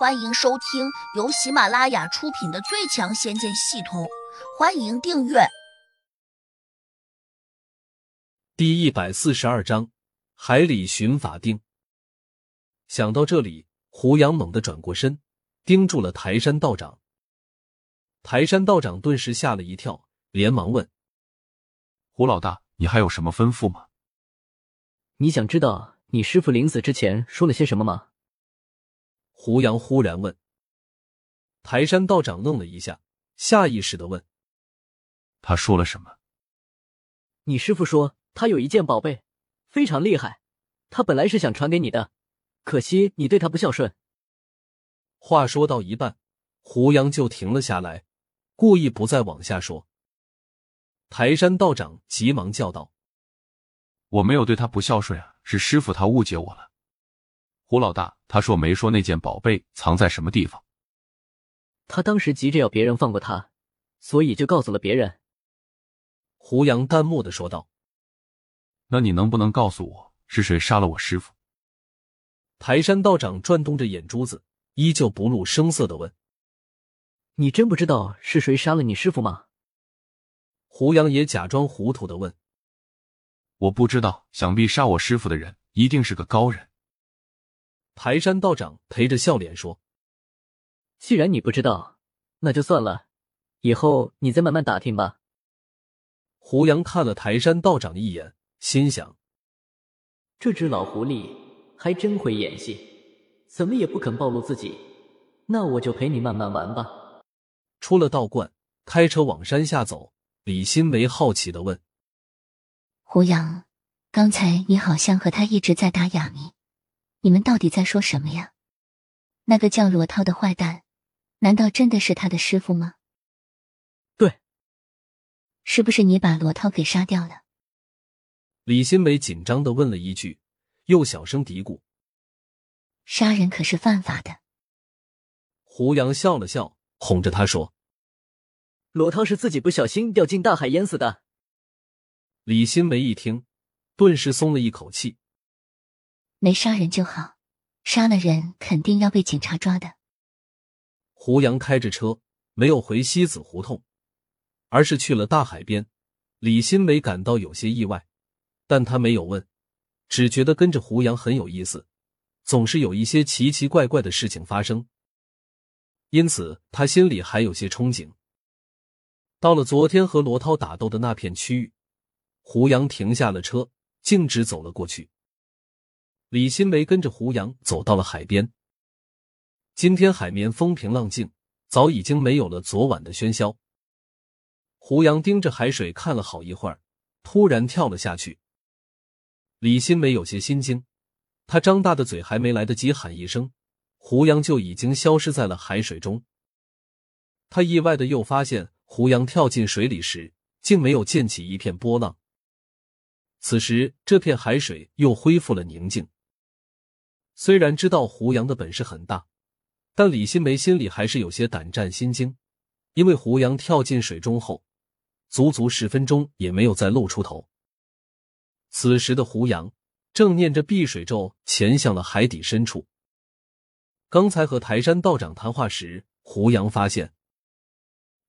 欢迎收听由喜马拉雅出品的《最强仙剑系统》，欢迎订阅。第一百四十二章，海里寻法定。想到这里，胡杨猛地转过身，盯住了台山道长。台山道长顿时吓了一跳，连忙问：“胡老大，你还有什么吩咐吗？”你想知道你师傅临死之前说了些什么吗？胡杨忽然问。台山道长愣了一下，下意识的问：“他说了什么？”你师傅说他有一件宝贝，非常厉害，他本来是想传给你的，可惜你对他不孝顺。话说到一半，胡杨就停了下来，故意不再往下说。台山道长急忙叫道：“我没有对他不孝顺啊，是师傅他误解我了。”胡老大，他说没说那件宝贝藏在什么地方。他当时急着要别人放过他，所以就告诉了别人。胡杨淡漠的说道：“那你能不能告诉我是谁杀了我师傅？”台山道长转动着眼珠子，依旧不露声色的问：“你真不知道是谁杀了你师傅吗？”胡杨也假装糊涂的问：“我不知道，想必杀我师傅的人一定是个高人。”台山道长陪着笑脸说：“既然你不知道，那就算了，以后你再慢慢打听吧。”胡杨看了台山道长一眼，心想：“这只老狐狸还真会演戏，怎么也不肯暴露自己。那我就陪你慢慢玩吧。”出了道观，开车往山下走。李新梅好奇的问：“胡杨，刚才你好像和他一直在打哑谜。”你们到底在说什么呀？那个叫罗涛的坏蛋，难道真的是他的师傅吗？对，是不是你把罗涛给杀掉了？李新梅紧张的问了一句，又小声嘀咕：“杀人可是犯法的。”胡杨笑了笑，哄着他说：“罗涛是自己不小心掉进大海淹死的。”李新梅一听，顿时松了一口气。没杀人就好，杀了人肯定要被警察抓的。胡杨开着车没有回西子胡同，而是去了大海边。李新梅感到有些意外，但他没有问，只觉得跟着胡杨很有意思，总是有一些奇奇怪怪的事情发生，因此他心里还有些憧憬。到了昨天和罗涛打斗的那片区域，胡杨停下了车，径直走了过去。李新梅跟着胡杨走到了海边。今天海面风平浪静，早已经没有了昨晚的喧嚣。胡杨盯着海水看了好一会儿，突然跳了下去。李新梅有些心惊，她张大的嘴还没来得及喊一声，胡杨就已经消失在了海水中。他意外的又发现，胡杨跳进水里时，竟没有溅起一片波浪。此时，这片海水又恢复了宁静。虽然知道胡杨的本事很大，但李新梅心里还是有些胆战心惊，因为胡杨跳进水中后，足足十分钟也没有再露出头。此时的胡杨正念着避水咒，潜向了海底深处。刚才和台山道长谈话时，胡杨发现，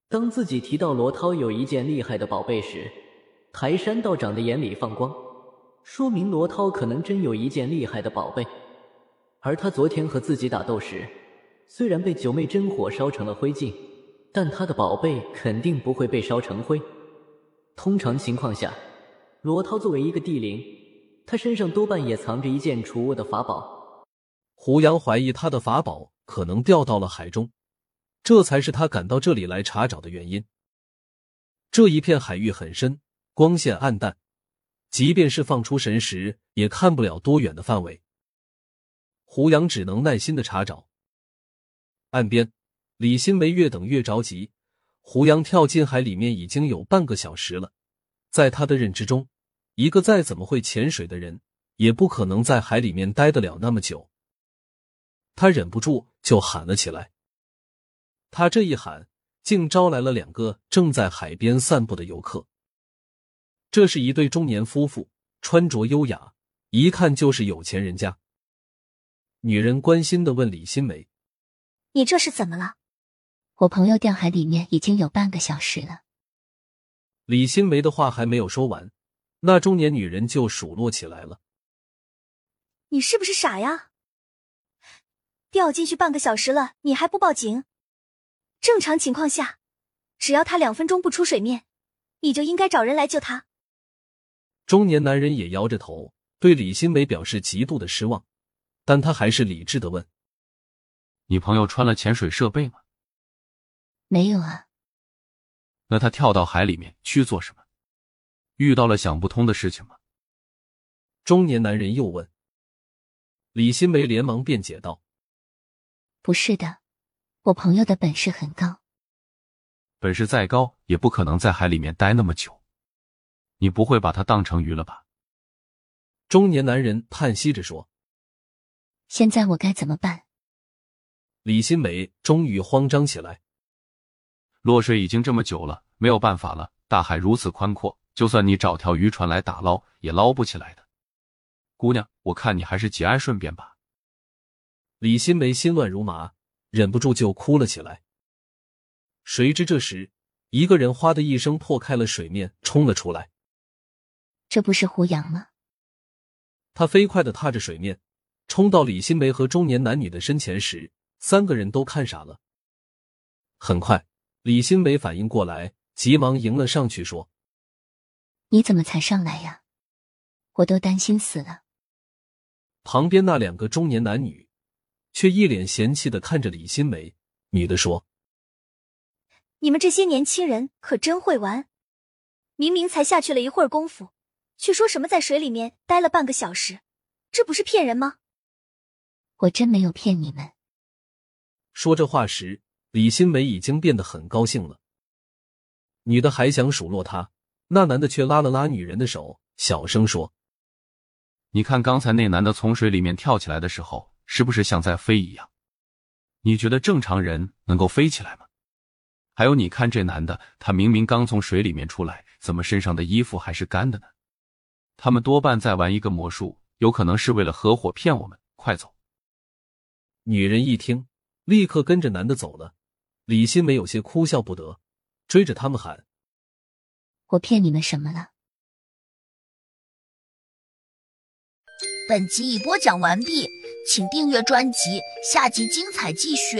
当自己提到罗涛有一件厉害的宝贝时，台山道长的眼里放光，说明罗涛可能真有一件厉害的宝贝。而他昨天和自己打斗时，虽然被九妹真火烧成了灰烬，但他的宝贝肯定不会被烧成灰。通常情况下，罗涛作为一个地灵，他身上多半也藏着一件储物的法宝。胡杨怀疑他的法宝可能掉到了海中，这才是他赶到这里来查找的原因。这一片海域很深，光线暗淡，即便是放出神识，也看不了多远的范围。胡杨只能耐心的查找。岸边，李新梅越等越着急。胡杨跳进海里面已经有半个小时了，在他的认知中，一个再怎么会潜水的人，也不可能在海里面待得了那么久。他忍不住就喊了起来。他这一喊，竟招来了两个正在海边散步的游客。这是一对中年夫妇，穿着优雅，一看就是有钱人家。女人关心的问李新梅：“你这是怎么了？我朋友掉海里面已经有半个小时了。李新梅的话还没有说完，那中年女人就数落起来了：“你是不是傻呀？掉进去半个小时了，你还不报警？正常情况下，只要他两分钟不出水面，你就应该找人来救他。”中年男人也摇着头，对李新梅表示极度的失望，但他还是理智的问：“你朋友穿了潜水设备吗？”“没有啊。”那他跳到海里面去做什么？遇到了想不通的事情吗？中年男人又问。李新梅连忙辩解道：“不是的，我朋友的本事很高。本事再高，也不可能在海里面待那么久。你不会把他当成鱼了吧？”中年男人叹息着说：“现在我该怎么办？”李新梅终于慌张起来。落水已经这么久了，没有办法了。大海如此宽阔，就算你找条渔船来打捞，也捞不起来的。姑娘，我看你还是节哀顺变吧。李新梅心乱如麻，忍不住就哭了起来。谁知这时，一个人哗的一声破开了水面，冲了出来。这不是胡杨吗？他飞快的踏着水面，冲到李新梅和中年男女的身前时，三个人都看傻了。很快。李新梅反应过来，急忙迎了上去，说：“你怎么才上来呀？我都担心死了。”旁边那两个中年男女却一脸嫌弃的看着李新梅。女的说：“你们这些年轻人可真会玩！明明才下去了一会儿功夫，却说什么在水里面待了半个小时，这不是骗人吗？”我真没有骗你们。说这话时。李新梅已经变得很高兴了，女的还想数落他，那男的却拉了拉女人的手，小声说：“你看刚才那男的从水里面跳起来的时候，是不是像在飞一样？你觉得正常人能够飞起来吗？还有，你看这男的，他明明刚从水里面出来，怎么身上的衣服还是干的呢？他们多半在玩一个魔术，有可能是为了合伙骗我们。快走！”女人一听，立刻跟着男的走了。李新梅有些哭笑不得，追着他们喊：“我骗你们什么了？”本集已播讲完毕，请订阅专辑，下集精彩继续。